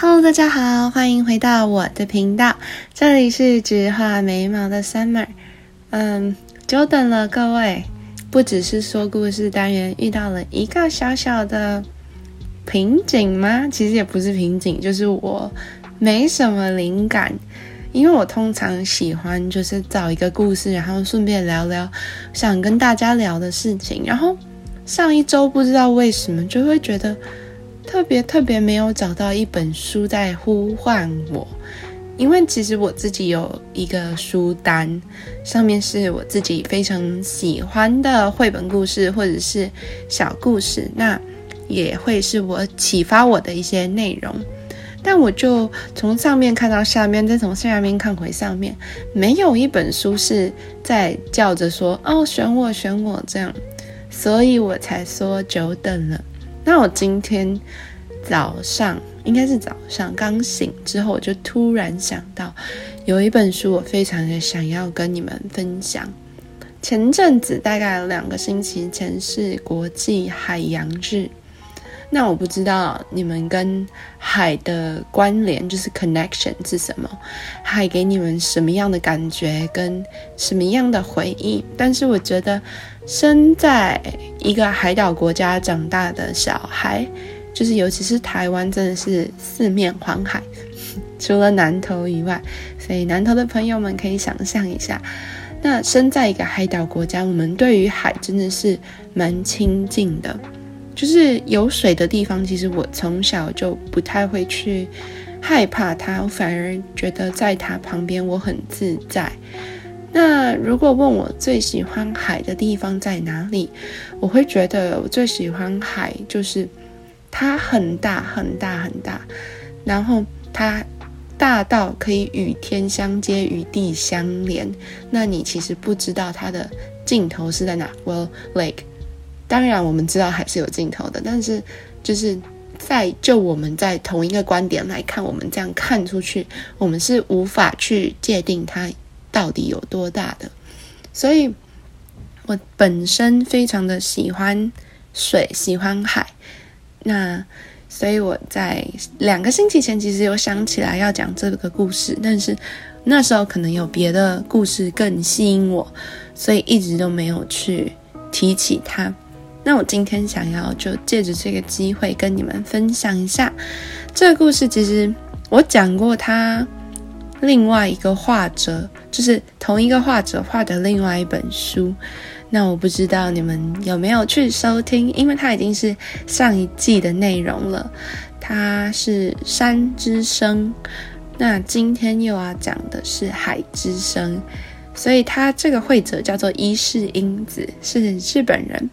Hello，大家好，欢迎回到我的频道，这里是只画眉毛的 Summer。嗯，久等了各位，不只是说故事单元遇到了一个小小的瓶颈吗？其实也不是瓶颈，就是我没什么灵感，因为我通常喜欢就是找一个故事，然后顺便聊聊想跟大家聊的事情。然后上一周不知道为什么就会觉得。特别特别没有找到一本书在呼唤我，因为其实我自己有一个书单，上面是我自己非常喜欢的绘本故事或者是小故事，那也会是我启发我的一些内容。但我就从上面看到下面，再从下面看回上面，没有一本书是在叫着说“哦，选我，选我”这样，所以我才说久等了。那我今天早上应该是早上刚醒之后，我就突然想到有一本书，我非常的想要跟你们分享。前阵子大概两个星期前是国际海洋日，那我不知道你们跟海的关联就是 connection 是什么，海给你们什么样的感觉跟什么样的回忆？但是我觉得。生在一个海岛国家长大的小孩，就是尤其是台湾，真的是四面环海，除了南投以外，所以南投的朋友们可以想象一下，那生在一个海岛国家，我们对于海真的是蛮亲近的，就是有水的地方，其实我从小就不太会去害怕它，我反而觉得在它旁边我很自在。那如果问我最喜欢海的地方在哪里，我会觉得我最喜欢海就是它很大很大很大，然后它大到可以与天相接与地相连。那你其实不知道它的尽头是在哪。Well, lake 当然我们知道海是有尽头的，但是就是在就我们在同一个观点来看，我们这样看出去，我们是无法去界定它。到底有多大的？所以，我本身非常的喜欢水，喜欢海。那，所以我在两个星期前其实有想起来要讲这个故事，但是那时候可能有别的故事更吸引我，所以一直都没有去提起它。那我今天想要就借着这个机会跟你们分享一下这个故事。其实我讲过它。另外一个画者就是同一个画者画的另外一本书，那我不知道你们有没有去收听，因为它已经是上一季的内容了。它是山之声，那今天又要讲的是海之声，所以他这个绘者叫做伊势英子，是日本人。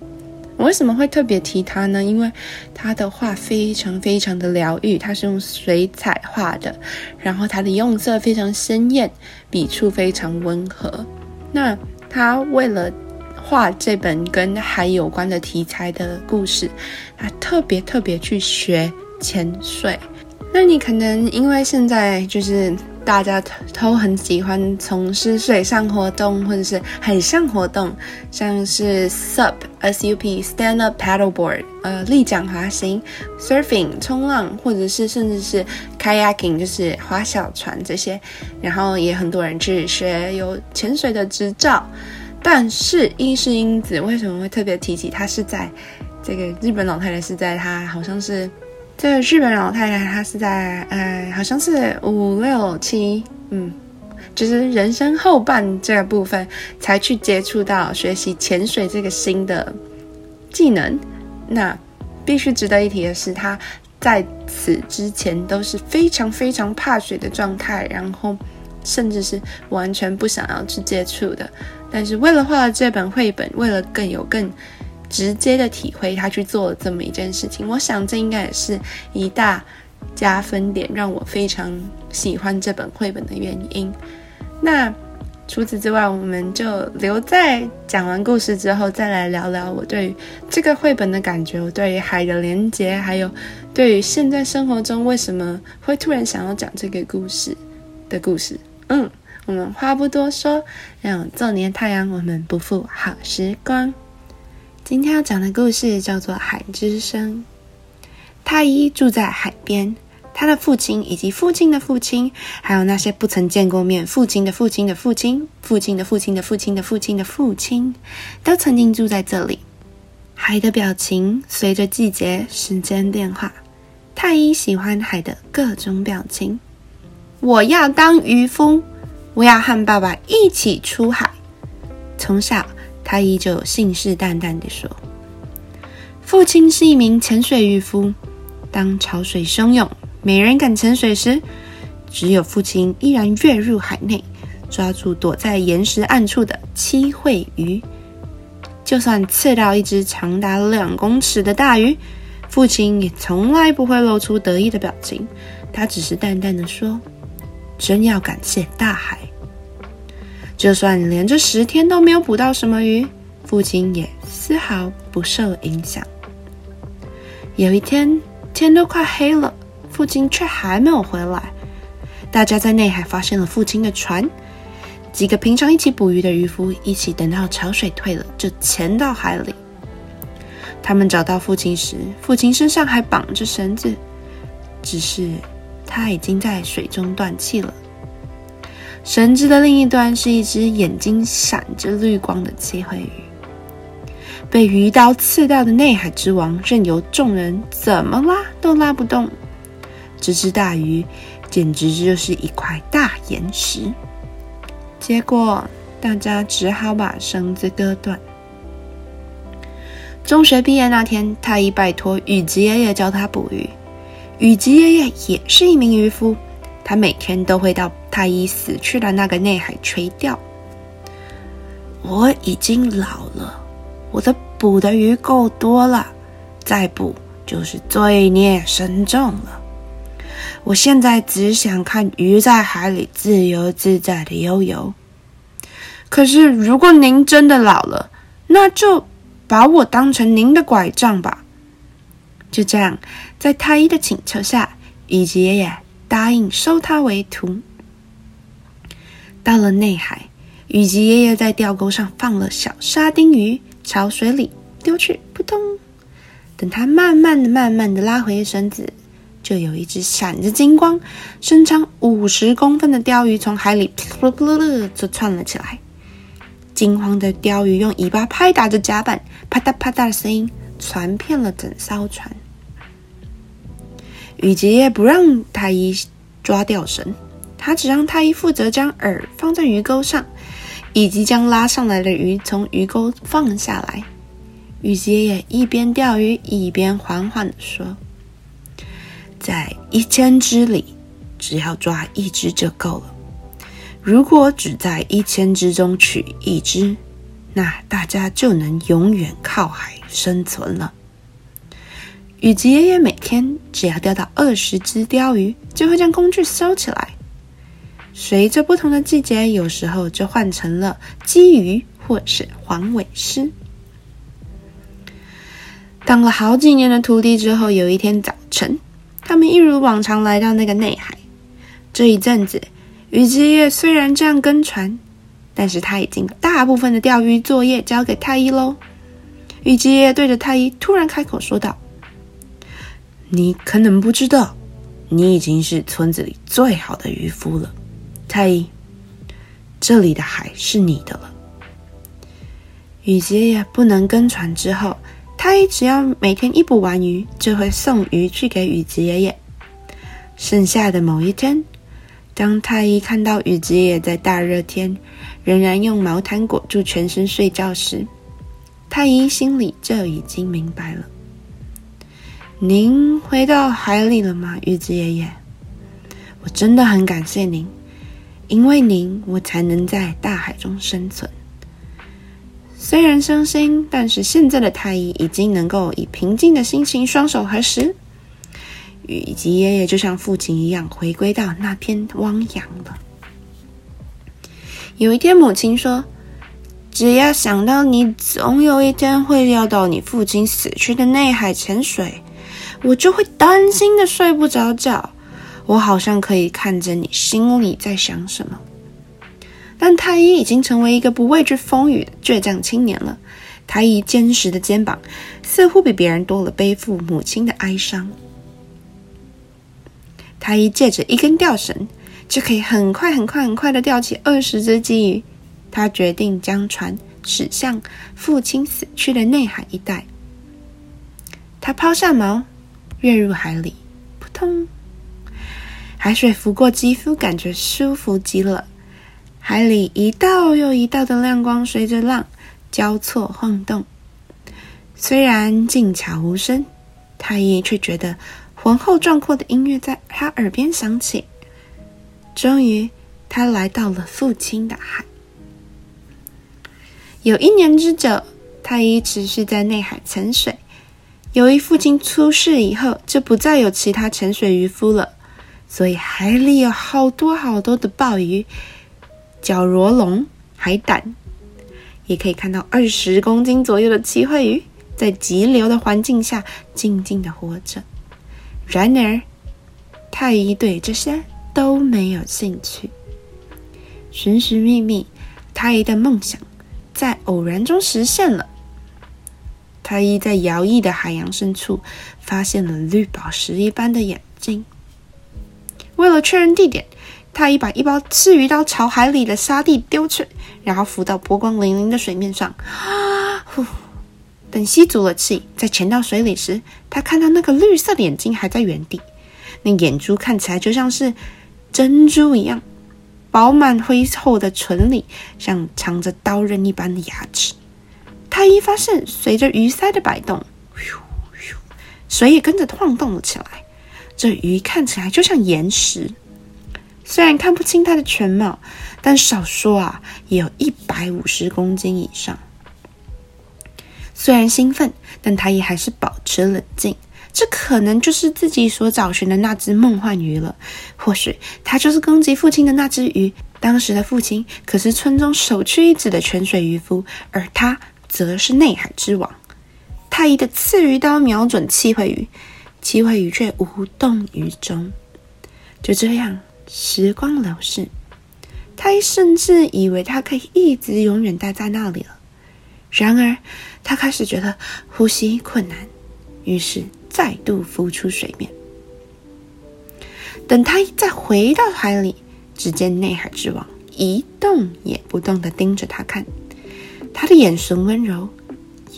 我为什么会特别提他呢？因为他的画非常非常的疗愈，他是用水彩画的，然后他的用色非常鲜艳，笔触非常温和。那他为了画这本跟海有关的题材的故事，他特别特别去学潜水。那你可能因为现在就是。大家都很喜欢从事水上活动或者是海上活动，像是 SUP、SUP、Stand Up Paddleboard，呃，立桨滑行、Surfing、冲浪，或者是甚至是 Kayaking，就是划小船这些。然后也很多人去学有潜水的执照。但是伊势英子为什么会特别提起她？是在这个日本老太太是在她好像是。这日本老太太，她是在呃，好像是五六七，嗯，就是人生后半这个部分才去接触到学习潜水这个新的技能。那必须值得一提的是，她在此之前都是非常非常怕水的状态，然后甚至是完全不想要去接触的。但是为了画这本绘本，为了更有更。直接的体会，他去做了这么一件事情，我想这应该也是一大加分点，让我非常喜欢这本绘本的原因。那除此之外，我们就留在讲完故事之后，再来聊聊我对于这个绘本的感觉，我对于海的连接，还有对于现在生活中为什么会突然想要讲这个故事的故事。嗯，我们话不多说，让这年太阳，我们不负好时光。今天要讲的故事叫做《海之声》。太一住在海边，他的父亲以及父亲的父亲，还有那些不曾见过面父亲的父亲的父亲、父亲的父亲的父亲的父亲的父亲，都曾经住在这里。海的表情随着季节、时间变化。太一喜欢海的各种表情。我要当渔夫，我要和爸爸一起出海。从小，他依旧信誓旦旦地说：“父亲是一名潜水渔夫。当潮水汹涌，没人敢潜水时，只有父亲依然跃入海内，抓住躲在岩石暗处的七惠鱼。就算刺到一只长达两公尺的大鱼，父亲也从来不会露出得意的表情。他只是淡淡的说：‘真要感谢大海。’就算连着十天都没有捕到什么鱼，父亲也丝毫不受影响。有一天。”天都快黑了，父亲却还没有回来。大家在内海发现了父亲的船，几个平常一起捕鱼的渔夫一起等到潮水退了，就潜到海里。他们找到父亲时，父亲身上还绑着绳子，只是他已经在水中断气了。绳子的另一端是一只眼睛闪着绿光的七惠鱼。被鱼刀刺到的内海之王，任由众人怎么拉都拉不动。这只大鱼简直就是一块大岩石。结果大家只好把绳子割断。中学毕业那天，太一拜托雨吉爷爷教他捕鱼。雨吉爷爷也是一名渔夫，他每天都会到太医死去的那个内海垂钓。我已经老了。我的捕的鱼够多了，再捕就是罪孽深重了。我现在只想看鱼在海里自由自在的悠游。可是，如果您真的老了，那就把我当成您的拐杖吧。就这样，在太医的请求下，以及答应收他为徒。到了内海，雨吉爷爷在钓钩上放了小沙丁鱼。朝水里丢去，扑通！等他慢慢的、慢慢的拉回绳子，就有一只闪着金光、身长五十公分的鲷鱼从海里噗噜噗噜噜就窜了起来。惊慌的鲷鱼用尾巴拍打着甲板，啪嗒啪嗒的声音传遍了整艘船。雨杰不让太一抓钓绳，他只让太一负责将饵放在鱼钩上。以及将拉上来的鱼从鱼钩放下来，雨吉也一边钓鱼一边缓缓的说：“在一千只里，只要抓一只就够了。如果只在一千只中取一只，那大家就能永远靠海生存了。”雨吉爷爷每天只要钓到二十只鲷鱼，就会将工具收起来。随着不同的季节，有时候就换成了鲫鱼或是黄尾狮。当了好几年的徒弟之后，有一天早晨，他们一如往常来到那个内海。这一阵子，雨吉爷虽然这样跟船，但是他已经大部分的钓鱼作业交给太一喽。雨之夜对着太一突然开口说道：“你可能不知道，你已经是村子里最好的渔夫了。”太医，这里的海是你的了。雨杰爷不能跟船之后，太医只要每天一捕完鱼，就会送鱼去给雨杰爷爷。剩下的某一天，当太医看到雨杰爷在大热天仍然用毛毯裹住全身睡觉时，太医心里就已经明白了。您回到海里了吗，雨子爷爷？我真的很感谢您。因为您，我才能在大海中生存。虽然伤心，但是现在的太一已经能够以平静的心情双手合十。雨吉爷爷就像父亲一样，回归到那片汪洋了。有一天，母亲说：“只要想到你总有一天会要到你父亲死去的内海潜水，我就会担心的睡不着觉。”我好像可以看着你心里在想什么，但太一已经成为一个不畏惧风雨的倔强青年了。太一坚实的肩膀似乎比别人多了背负母亲的哀伤。太一借着一根吊绳，就可以很快、很快、很快的钓起二十只鲫鱼。他决定将船驶向父亲死去的内海一带。他抛下锚，跃入海里，扑通！海水拂过肌肤，感觉舒服极了。海里一道又一道的亮光随着浪交错晃动。虽然静悄无声，太一却觉得浑厚壮阔的音乐在他耳边响起。终于，他来到了父亲的海。有一年之久，太一持续在内海潜水。由于父亲出事以后，就不再有其他潜水渔夫了，所以海里有好多好多的鲍鱼、角螺龙、海胆，也可以看到二十公斤左右的鳍喙鱼，在急流的环境下静静的活着。然而，太一对这些都没有兴趣。寻寻觅觅，太一的梦想在偶然中实现了。太一在摇曳的海洋深处发现了绿宝石一般的眼睛。为了确认地点，太一把一包刺鱼刀朝海里的沙地丢去，然后浮到波光粼粼的水面上。啊！呼！等吸足了气，再潜到水里时，他看到那个绿色的眼睛还在原地，那眼珠看起来就像是珍珠一样，饱满灰厚的唇里像藏着刀刃一般的牙齿。太一发现，随着鱼鳃的摆动，水也跟着晃动了起来。这鱼看起来就像岩石，虽然看不清它的全貌，但少说啊，也有一百五十公斤以上。虽然兴奋，但他也还是保持冷静。这可能就是自己所找寻的那只梦幻鱼了。或许，它就是攻击父亲的那只鱼。当时的父亲可是村中首屈一指的泉水渔夫，而他。则是内海之王，太一的刺鱼刀瞄准七惠鱼，七惠鱼却无动于衷。就这样，时光流逝，太一甚至以为他可以一直永远待在那里了。然而，他开始觉得呼吸困难，于是再度浮出水面。等他再回到海里，只见内海之王一动也不动的盯着他看。他的眼神温柔，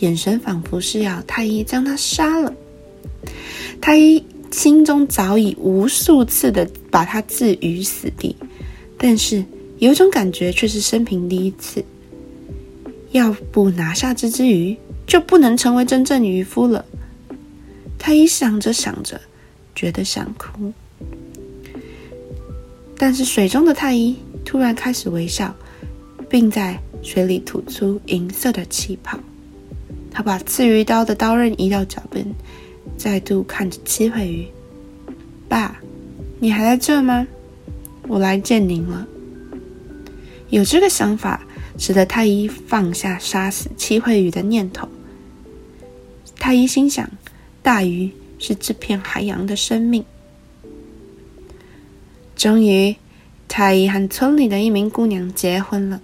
眼神仿佛是要太一将他杀了。太一心中早已无数次的把他置于死地，但是有种感觉却是生平第一次。要不拿下这只鱼，就不能成为真正渔夫了。太一想着想着，觉得想哭。但是水中的太一突然开始微笑，并在。水里吐出银色的气泡，他把刺鱼刀的刀刃移到脚边，再度看着七惠鱼：“爸，你还在这吗？我来见您了。”有这个想法，使得太医放下杀死七惠鱼的念头。太医心想：大鱼是这片海洋的生命。终于，太医和村里的一名姑娘结婚了。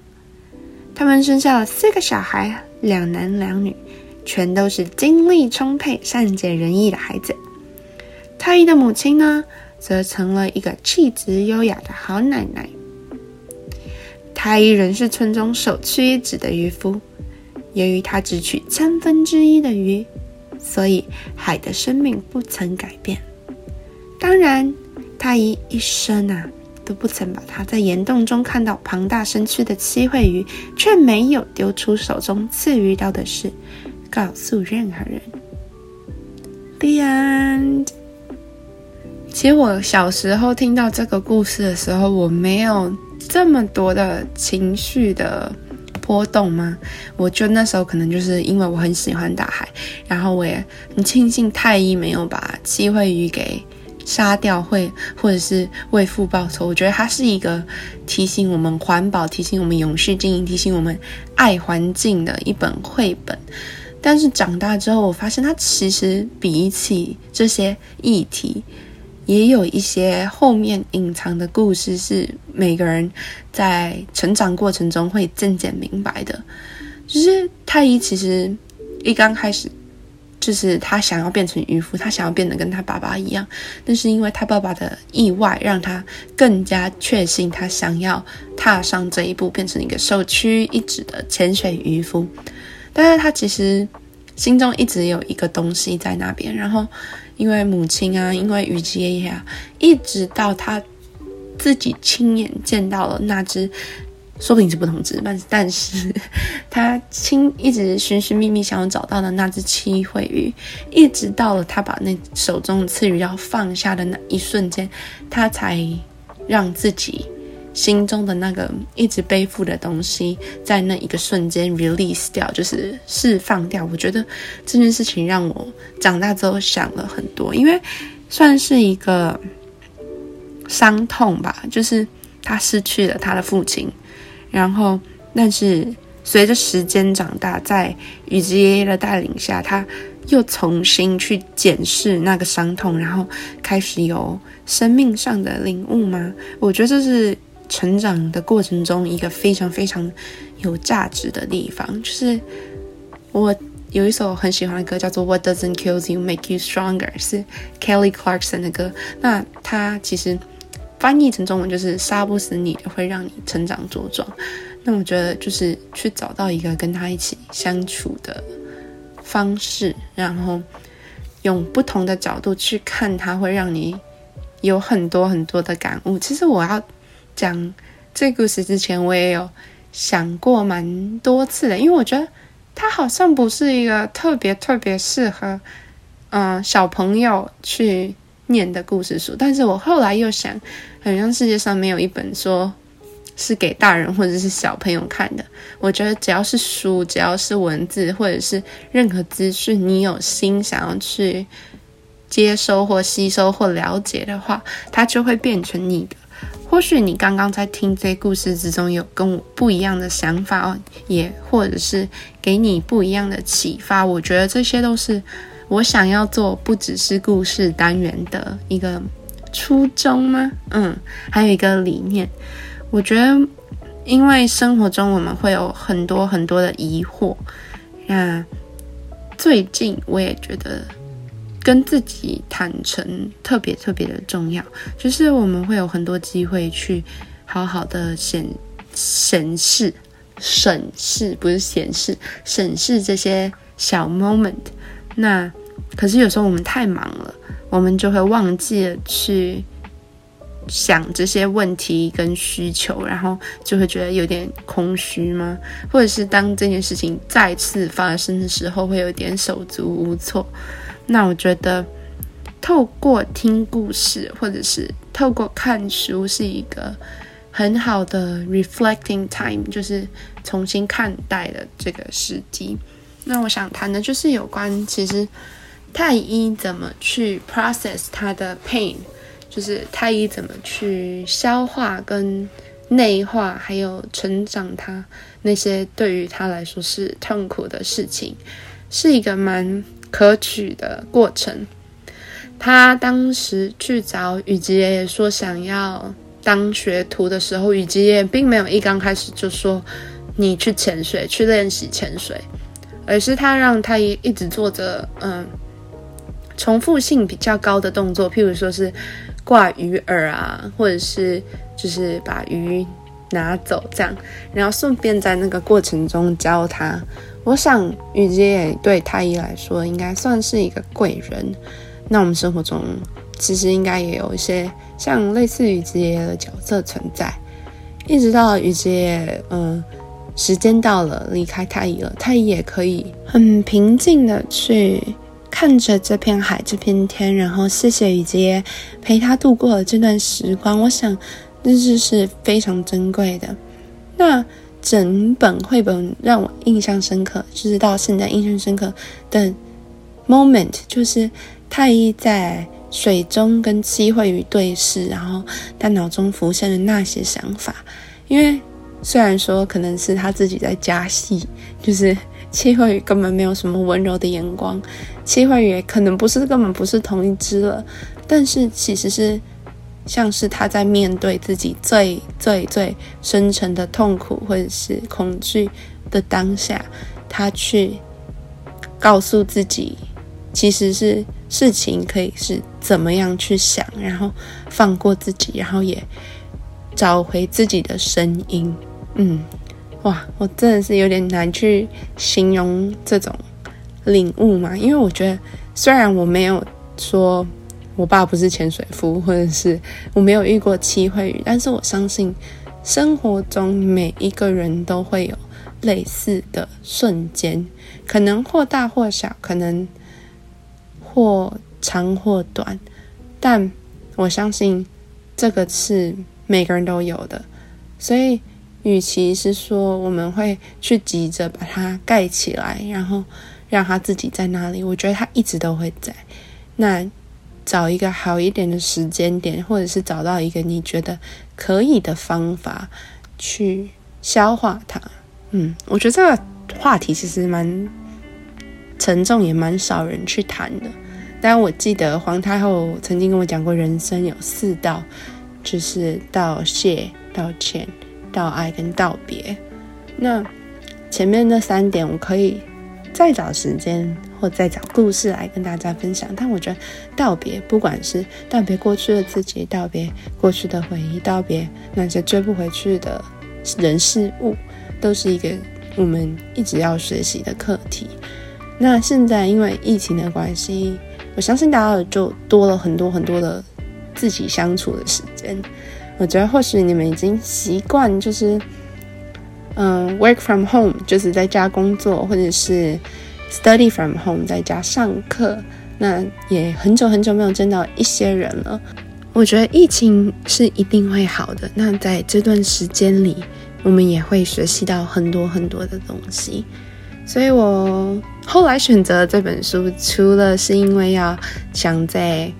他们生下了四个小孩，两男两女，全都是精力充沛、善解人意的孩子。太一的母亲呢，则成了一个气质优雅的好奶奶。太一仍是村中首屈一指的渔夫，由于他只取千分之一的鱼，所以海的生命不曾改变。当然，太一一生啊。都不曾把他在岩洞中看到庞大身躯的七惠鱼，却没有丢出手中刺鱼刀的事，告诉任何人。The end。其实我小时候听到这个故事的时候，我没有这么多的情绪的波动吗？我就那时候可能就是因为我很喜欢大海，然后我也很庆幸太医没有把七惠鱼给。杀掉会，或者是为父报仇，我觉得它是一个提醒我们环保、提醒我们永续经营、提醒我们爱环境的一本绘本。但是长大之后，我发现它其实比起这些议题，也有一些后面隐藏的故事，是每个人在成长过程中会渐渐明白的。就是太一其实一刚开始。就是他想要变成渔夫，他想要变得跟他爸爸一样，但是因为他爸爸的意外，让他更加确信他想要踏上这一步，变成一个首屈一指的潜水渔夫。但是他其实心中一直有一个东西在那边，然后因为母亲啊，因为雨吉爷爷啊，一直到他自己亲眼见到了那只。说不定是不同只，但 但是他亲一直寻寻觅觅想要找到的那只七惠鱼，一直到了他把那手中的刺鱼要放下的那一瞬间，他才让自己心中的那个一直背负的东西，在那一个瞬间 release 掉，就是释放掉。我觉得这件事情让我长大之后想了很多，因为算是一个伤痛吧，就是他失去了他的父亲。然后，但是随着时间长大，在雨之爷爷的带领下，他又重新去检视那个伤痛，然后开始有生命上的领悟吗？我觉得这是成长的过程中一个非常非常有价值的地方。就是我有一首很喜欢的歌，叫做《What Doesn't Kill You Make You Stronger》，是 Kelly Clarkson 的歌。那他其实。翻译成中文就是“杀不死你，会让你成长茁壮”。那我觉得就是去找到一个跟他一起相处的方式，然后用不同的角度去看他，会让你有很多很多的感悟。其实我要讲这故事之前，我也有想过蛮多次的，因为我觉得他好像不是一个特别特别适合嗯小朋友去。念的故事书，但是我后来又想，好像世界上没有一本说是给大人或者是小朋友看的。我觉得只要是书，只要是文字，或者是任何资讯，你有心想要去接收或吸收或了解的话，它就会变成你的。或许你刚刚在听这故事之中有跟我不一样的想法哦，也或者是给你不一样的启发。我觉得这些都是。我想要做不只是故事单元的一个初衷吗？嗯，还有一个理念。我觉得，因为生活中我们会有很多很多的疑惑。那最近我也觉得，跟自己坦诚特别特别的重要。就是我们会有很多机会去好好的显审视、审视，不是显示，审视这些小 moment。那可是有时候我们太忙了，我们就会忘记了去想这些问题跟需求，然后就会觉得有点空虚吗？或者是当这件事情再次发生的时候，会有点手足无措？那我觉得透过听故事或者是透过看书是一个很好的 reflecting time，就是重新看待的这个时机。那我想谈的就是有关其实。太医怎么去 process 他的 pain，就是太医怎么去消化跟内化，还有成长他那些对于他来说是痛苦的事情，是一个蛮可取的过程。他当时去找雨吉爷爷说想要当学徒的时候，雨吉爷爷并没有一刚开始就说你去潜水去练习潜水，而是他让太一一直做着嗯。重复性比较高的动作，譬如说是挂鱼饵啊，或者是就是把鱼拿走这样，然后顺便在那个过程中教他。我想雨姐也对太医来说应该算是一个贵人。那我们生活中其实应该也有一些像类似于雨姐的角色存在。一直到雨姐，嗯，时间到了离开太乙了，太乙也可以很平静的去。看着这片海，这片天，然后谢谢雨杰陪他度过了这段时光。我想，日志是非常珍贵的。那整本绘本让我印象深刻，就是到现在印象深刻的 moment，就是太一在水中跟七惠鱼对视，然后他脑中浮现的那些想法。因为虽然说可能是他自己在加戏，就是。七惠鱼根本没有什么温柔的眼光，七惠鱼可能不是根本不是同一只了，但是其实是像是他在面对自己最最最深沉的痛苦或者是恐惧的当下，他去告诉自己其实是事情可以是怎么样去想，然后放过自己，然后也找回自己的声音。嗯，哇，我真的是有点难去形容这种领悟嘛，因为我觉得虽然我没有说我爸不是潜水夫，或者是我没有遇过七会鱼，但是我相信生活中每一个人都会有类似的瞬间，可能或大或小，可能或长或短，但我相信这个是每个人都有的，所以。与其是说我们会去急着把它盖起来，然后让它自己在那里，我觉得它一直都会在。那找一个好一点的时间点，或者是找到一个你觉得可以的方法去消化它。嗯，我觉得这个话题其实蛮沉重，也蛮少人去谈的。但我记得皇太后曾经跟我讲过，人生有四道，就是道谢、道歉。道爱跟道别，那前面那三点我可以再找时间或再找故事来跟大家分享。但我觉得道别，不管是道别过去的自己，道别过去的回忆，道别那些追不回去的人事物，都是一个我们一直要学习的课题。那现在因为疫情的关系，我相信大家就多了很多很多的自己相处的时间。我觉得或许你们已经习惯，就是嗯，work from home，就是在家工作，或者是 study from home，在家上课。那也很久很久没有见到一些人了。我觉得疫情是一定会好的。那在这段时间里，我们也会学习到很多很多的东西。所以我后来选择这本书，除了是因为要想在。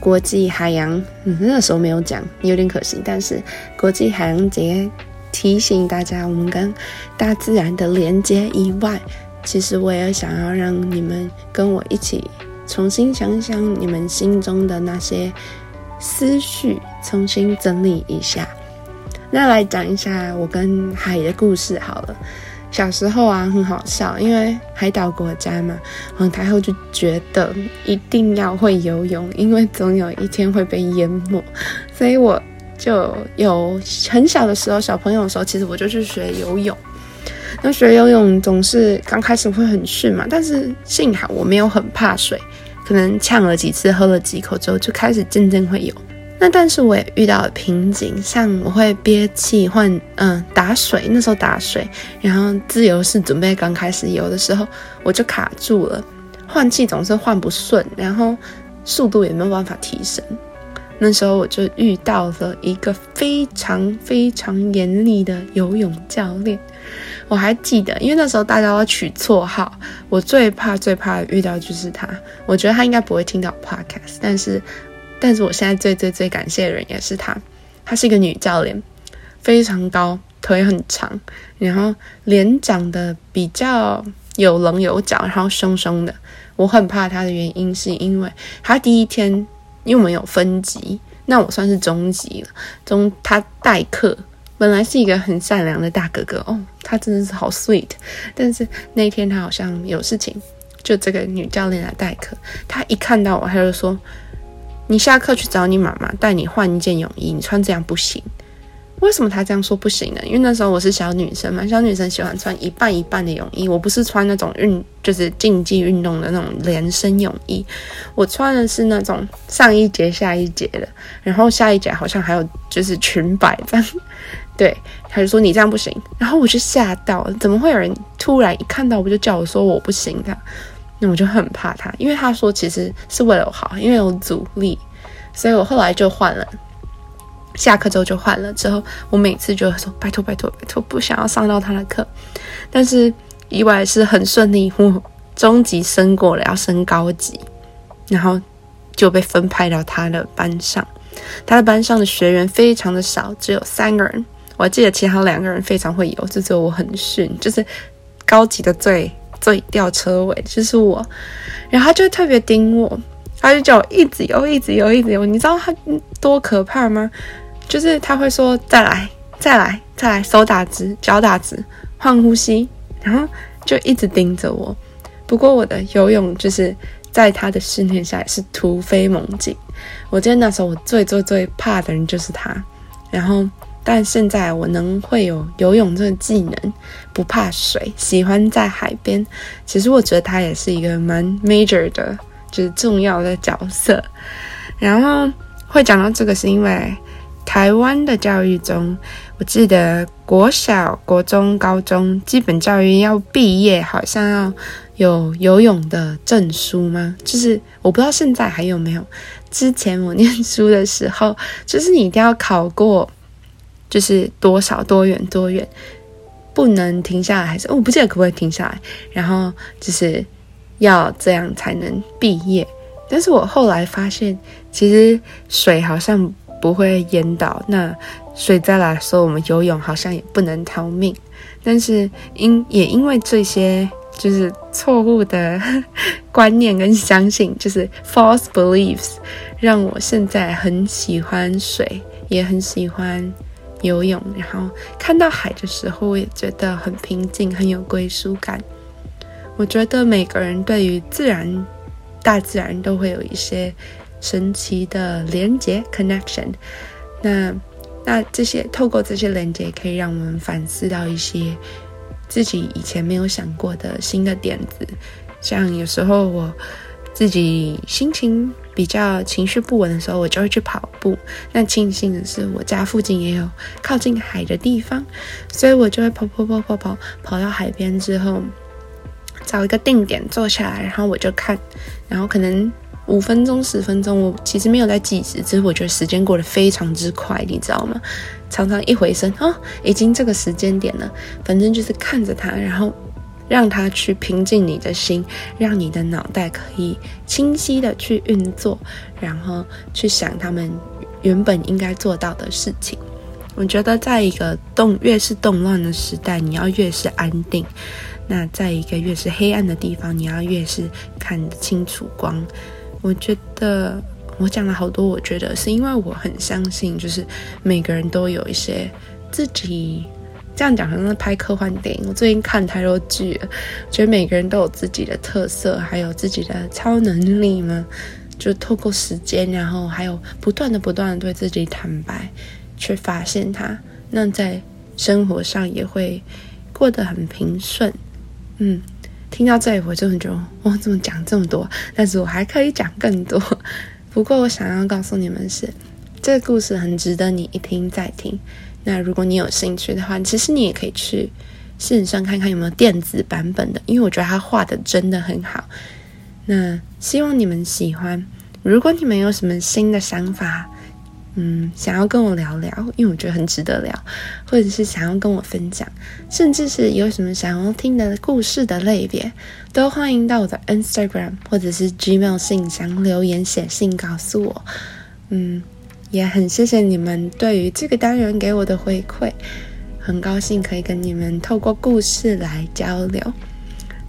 国际海洋，嗯，那时候没有讲，有点可惜。但是国际海洋节提醒大家，我们跟大自然的连接以外，其实我也想要让你们跟我一起重新想想你们心中的那些思绪，重新整理一下。那来讲一下我跟海的故事好了。小时候啊，很好笑，因为海岛国家嘛，皇太后就觉得一定要会游泳，因为总有一天会被淹没，所以我就有很小的时候，小朋友的时候，其实我就去学游泳。那学游泳总是刚开始会很逊嘛，但是幸好我没有很怕水，可能呛了几次，喝了几口之后，就开始渐渐会游。那但是我也遇到了瓶颈，像我会憋气换嗯打水，那时候打水，然后自由式准备刚开始游的时候，我就卡住了，换气总是换不顺，然后速度也没有办法提升。那时候我就遇到了一个非常非常严厉的游泳教练，我还记得，因为那时候大家要取绰号，我最怕最怕遇到就是他，我觉得他应该不会听到 podcast，但是。但是我现在最最最感谢的人也是她，她是一个女教练，非常高，腿很长，然后脸长得比较有棱有角，然后凶凶的。我很怕她的原因是因为她第一天，因为我们有分级，那我算是中级了。中她代课，本来是一个很善良的大哥哥哦，他真的是好 sweet。但是那天他好像有事情，就这个女教练来代课，他一看到我，他就说。你下课去找你妈妈，带你换一件泳衣。你穿这样不行。为什么他这样说不行呢？因为那时候我是小女生嘛，小女生喜欢穿一半一半的泳衣。我不是穿那种运，就是竞技运动的那种连身泳衣。我穿的是那种上一节下一节的，然后下一节好像还有就是裙摆这样。对，他就说你这样不行。然后我就吓到，怎么会有人突然一看到我就叫我说我不行的？那我就很怕他，因为他说其实是为了我好，因为有阻力，所以我后来就换了。下课之后就换了，之后我每次就说拜托拜托拜托，不想要上到他的课。但是意外是很顺利，我中级升过了，要升高级，然后就被分派到他的班上。他的班上的学员非常的少，只有三个人。我记得其他两个人非常会游，就只有我很逊，就是高级的最。最吊车尾就是我，然后他就特别盯我，他就叫我一直游，一直游，一直游。你知道他多可怕吗？就是他会说再来，再来，再来，手打直，脚打直，换呼吸，然后就一直盯着我。不过我的游泳就是在他的训练下也是突飞猛进。我记得那时候我最最最怕的人就是他，然后但现在我能会有游泳这个技能，不怕水，喜欢在海边。其实我觉得他也是一个蛮 major 的，就是重要的角色。然后会讲到这个，是因为台湾的教育中，我记得国小、国中、高中基本教育要毕业，好像要有游泳的证书吗？就是我不知道现在还有没有。之前我念书的时候，就是你一定要考过，就是多少多远多远，不能停下来，还是我不记得可不可以停下来。然后就是要这样才能毕业。但是我后来发现，其实水好像不会淹倒。那水再来说，我们游泳好像也不能逃命。但是因也因为这些就是错误的 观念跟相信，就是 false beliefs，让我现在很喜欢水，也很喜欢游泳。然后看到海的时候，我也觉得很平静，很有归属感。我觉得每个人对于自然。大自然都会有一些神奇的连接 （connection）。那那这些透过这些连接，可以让我们反思到一些自己以前没有想过的新的点子。像有时候我自己心情比较情绪不稳的时候，我就会去跑步。那庆幸的是，我家附近也有靠近海的地方，所以我就会跑跑跑跑跑跑到海边之后。找一个定点坐下来，然后我就看，然后可能五分钟、十分钟，我其实没有在计时，只是我觉得时间过得非常之快，你知道吗？常常一回身，哦，已经这个时间点了。反正就是看着它，然后让它去平静你的心，让你的脑袋可以清晰的去运作，然后去想他们原本应该做到的事情。我觉得，在一个动越是动乱的时代，你要越是安定。那在一个越是黑暗的地方，你要越是看得清楚光。我觉得我讲了好多，我觉得是因为我很相信，就是每个人都有一些自己这样讲，好像是拍科幻电影。我最近看太多剧了，觉得每个人都有自己的特色，还有自己的超能力嘛。就透过时间，然后还有不断的、不断的对自己坦白，去发现它。那在生活上也会过得很平顺。嗯，听到这里我就很觉得，我怎么讲这么多？但是我还可以讲更多。不过我想要告诉你们是，这个故事很值得你一听再听。那如果你有兴趣的话，其实你也可以去线上看看有没有电子版本的，因为我觉得他画的真的很好。那希望你们喜欢。如果你们有什么新的想法，嗯，想要跟我聊聊，因为我觉得很值得聊，或者是想要跟我分享，甚至是有什么想要听的故事的类别，都欢迎到我的 Instagram 或者是 Gmail 信箱留言写信告诉我。嗯，也很谢谢你们对于这个单元给我的回馈，很高兴可以跟你们透过故事来交流。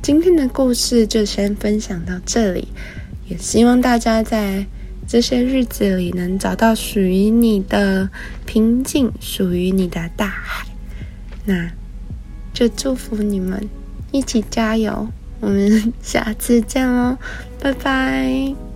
今天的故事就先分享到这里，也希望大家在。这些日子里，能找到属于你的平静，属于你的大海，那就祝福你们一起加油。我们下次见喽，拜拜。